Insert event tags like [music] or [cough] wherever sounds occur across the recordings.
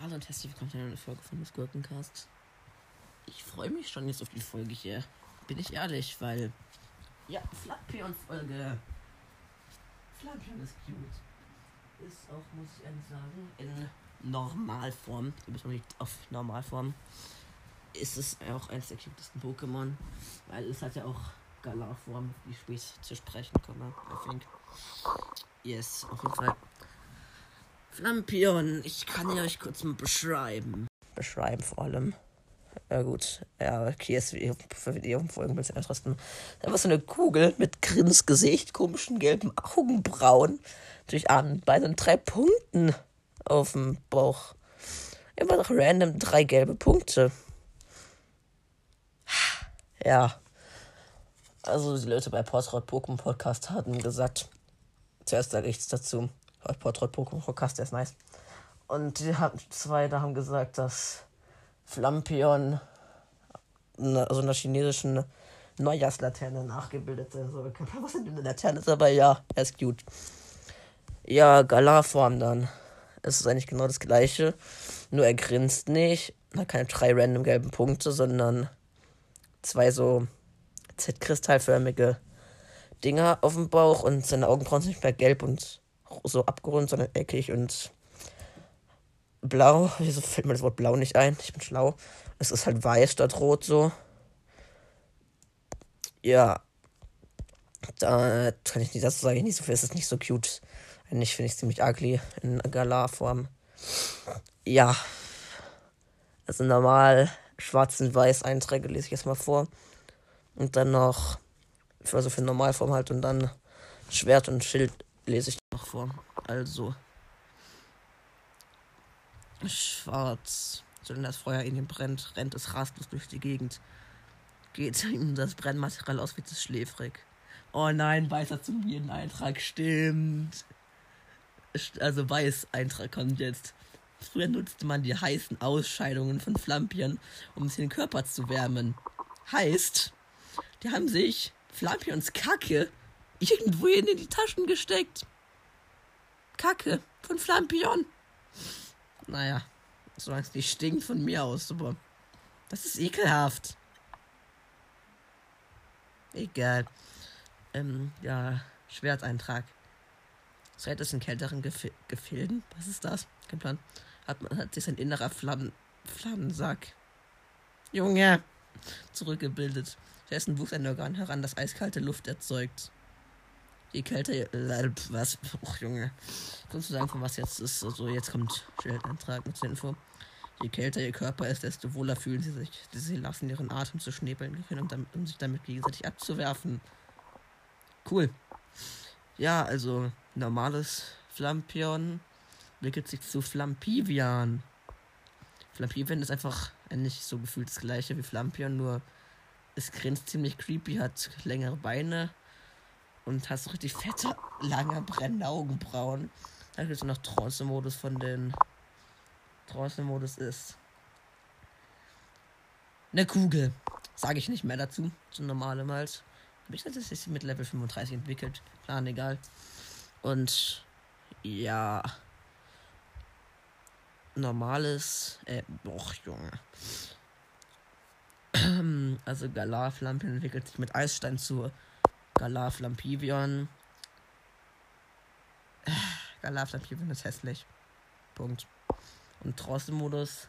Hallo und herzlich willkommen zu einer neuen Folge von des Gurkencast. Ich freue mich schon jetzt auf die Folge hier. Bin ich ehrlich, weil. Ja, Flampion-Folge. Flampion ist cute. Ist auch, muss ich ehrlich sagen, in Normalform. Bist noch nicht auf Normalform. Ist es auch eines der cutesten Pokémon. Weil es hat ja auch Galar-Form, die ich später zu sprechen komme. I think. Yes, auf jeden Fall. Flampion, ich kann ihn euch kurz mal beschreiben. Beschreiben vor allem. Ja gut, ja, okay, ist für die Folgen interessanten. Da war so eine Kugel mit Grinsgesicht, komischen gelben Augenbrauen. Durch an beiden drei Punkten auf dem Bauch. Immer noch random drei gelbe Punkte. Ja. Also die Leute bei Portrot Pokémon Podcast hatten gesagt, zuerst sage ich dazu. Portrait Pokémon Podcast, der ist nice. Und die haben zwei da haben gesagt, dass Flampion also einer chinesischen Neujahrslaterne nachgebildet ist. So, was denn Laterne ist, aber ja, er ist cute. Ja, Galar-Form dann. Es ist eigentlich genau das gleiche. Nur er grinst nicht. Hat keine drei random gelben Punkte, sondern zwei so Z-kristallförmige Dinger auf dem Bauch und seine Augenbrauen sind nicht mehr gelb und so abgerundet, sondern eckig und blau. Wieso fällt mir das Wort blau nicht ein? Ich bin schlau. Es ist halt weiß statt rot so. Ja. Da kann ich nicht, das sage ich nicht so viel. Es ist nicht so cute. Eigentlich finde ich es ziemlich ugly in Galar-Form. Ja. Also normal schwarz und weiß Einträge lese ich jetzt mal vor. Und dann noch, also für Normalform halt und dann Schwert und Schild lese ich noch vor. Also. Schwarz. Solange das Feuer in ihm brennt, rennt es rastlos durch die Gegend. Geht ihm das Brennmaterial aus, wird es schläfrig. Oh nein, weißer zu mir ein Eintrag, stimmt. Also weiß Eintrag kommt jetzt. Früher nutzte man die heißen Ausscheidungen von Flampion, um sich den Körper zu wärmen. Heißt, die haben sich Flampions Kacke irgendwo in die Taschen gesteckt. Kacke von Flampion. Naja, solange es nicht stinkt von mir aus, aber das ist ekelhaft. Egal. Ähm, ja, Schwerteintrag. Seit es in kälteren Gef Gefilden, was ist das? Kein Plan. Hat man hat sich sein innerer Flammen Flammensack. Junge! Zurückgebildet. Dessen wuchs ein Organ heran, das eiskalte Luft erzeugt. Je kälter, äh, was? Och, Junge. Kannst du sagen, von was jetzt ist? Also, jetzt kommt Schildeintrag mit zur Info. Je kälter ihr Körper ist, desto wohler fühlen sie sich. Sie lassen ihren Atem zu schnäbeln um, damit, um sich damit gegenseitig abzuwerfen. Cool. Ja, also, normales Flampion entwickelt sich zu Flampivian. Flampivian ist einfach nicht so gefühlt das gleiche wie Flampion, nur es grinst ziemlich creepy, hat längere Beine und hast so richtig fette, lange, brennende Augenbrauen. Dann gibt es noch Trance-Modus von den. Trance-Modus ist. Eine Kugel. Sage ich nicht mehr dazu. Zu normalem halt. Habe ich tatsächlich mit Level 35 entwickelt. Plan egal. Und. Ja. Normales. Äh, och, Junge. [clears throat] Also Galar Flampion entwickelt sich mit Eisstein zu Galaf Lampivion. [sighs] Galaf Lampivion ist hässlich. Punkt. Und Trance-Modus,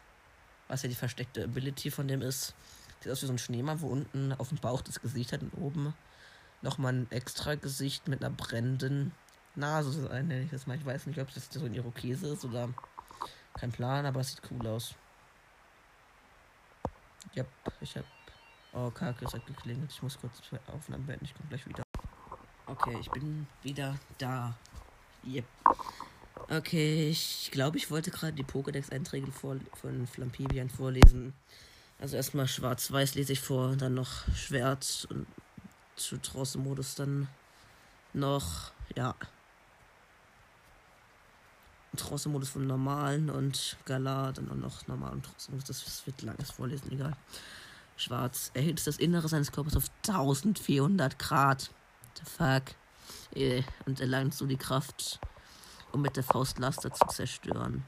was ja die versteckte Ability von dem ist, sieht aus wie so ein Schneemann, wo unten auf dem Bauch das Gesicht hat und oben nochmal ein extra Gesicht mit einer brennenden Nase, nenne ich das mal. Ich weiß nicht, ob das so ein Irokese ist oder kein Plan, aber es sieht cool aus. Ja, ich hab Oh, Kacke, es hat geklingelt. Ich muss kurz Aufnahmen beenden. Ich komme gleich wieder. Okay, ich bin wieder da. Yep. Okay, ich glaube, ich wollte gerade die Pokédex-Einträge von Flampivian vorlesen. Also erstmal schwarz-weiß lese ich vor, dann noch Schwert und zu Trance-Modus dann noch, ja. Trance-Modus vom normalen und Galar, dann auch noch normal und Trance-Modus. Das wird langes Vorlesen, egal. Schwarz erhitzt das Innere seines Körpers auf 1400 Grad. The fuck. Äh, und erlangt so die Kraft um mit der Faust Laster zu zerstören.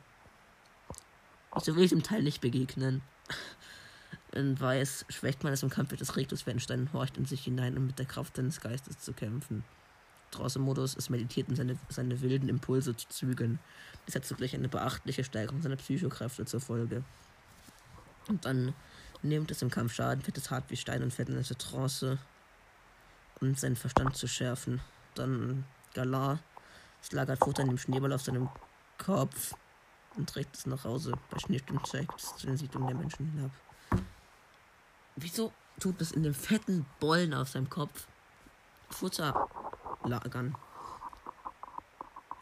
Wieso will ich dem Teil nicht begegnen? In Weiß schwächt man es im Kampf des Regtus Wenstein horcht in sich hinein, um mit der Kraft seines Geistes zu kämpfen. Draußen Modus ist meditiert, um seine, seine wilden Impulse zu zügeln. Es hat zugleich eine beachtliche Steigerung seiner Psychokräfte zur Folge. Und dann nimmt es im Kampf Schaden, wird es hart wie Stein und fällt in eine Trance, um seinen Verstand zu schärfen. Dann Galar. Lagert Futter in dem Schneeball auf seinem Kopf und trägt es nach Hause. Bei Schneesturm zeigt es zu den Siedlungen der Menschen hinab. Wieso tut es in dem fetten Bollen auf seinem Kopf Futter lagern?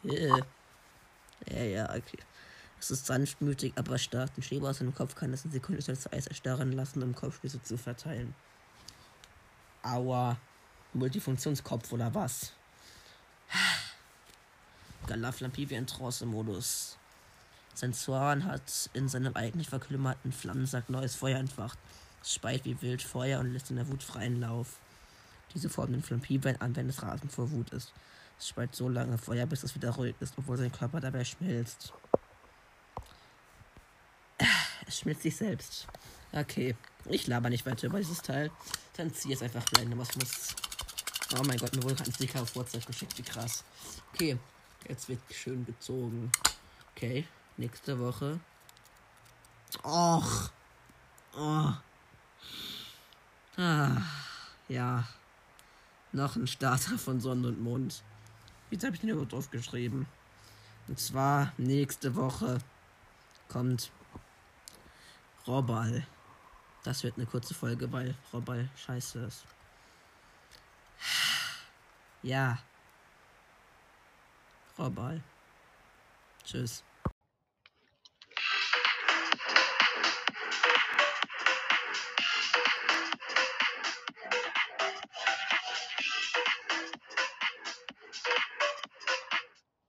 Ja, ja, okay. Es ist sanftmütig, aber stark. Den Schneeball aus seinem Kopf kann es in Sekunden als Eis erstarren lassen, um Kopfschüsse zu verteilen. Aua. Multifunktionskopf oder was? Galaflampi wie ein Trance-Modus. Sein Zorn hat in seinem eigentlich verkümmerten Flammensack neues Feuer entfacht. Es speit wie wild Feuer und lässt in der Wut freien Lauf. Diese Form den Flampiebein an, wenn es rasend vor Wut ist. Es speit so lange Feuer, bis es wieder ruhig ist, obwohl sein Körper dabei schmilzt. Es schmilzt sich selbst. Okay, ich laber nicht weiter über dieses Teil. Dann ziehe es einfach rein, was muss. Oh mein Gott, mir wurde gerade ein Sticker auf WhatsApp geschickt, wie krass. Okay, jetzt wird schön gezogen. Okay, nächste Woche. Och. Oh. Ah, ja. Noch ein Starter von Sonne und Mond. Jetzt habe ich den überhaupt aufgeschrieben. Und zwar nächste Woche kommt Robbal. Das wird eine kurze Folge, weil Robbal scheiße ist. Ja. Robbal. Tschüss.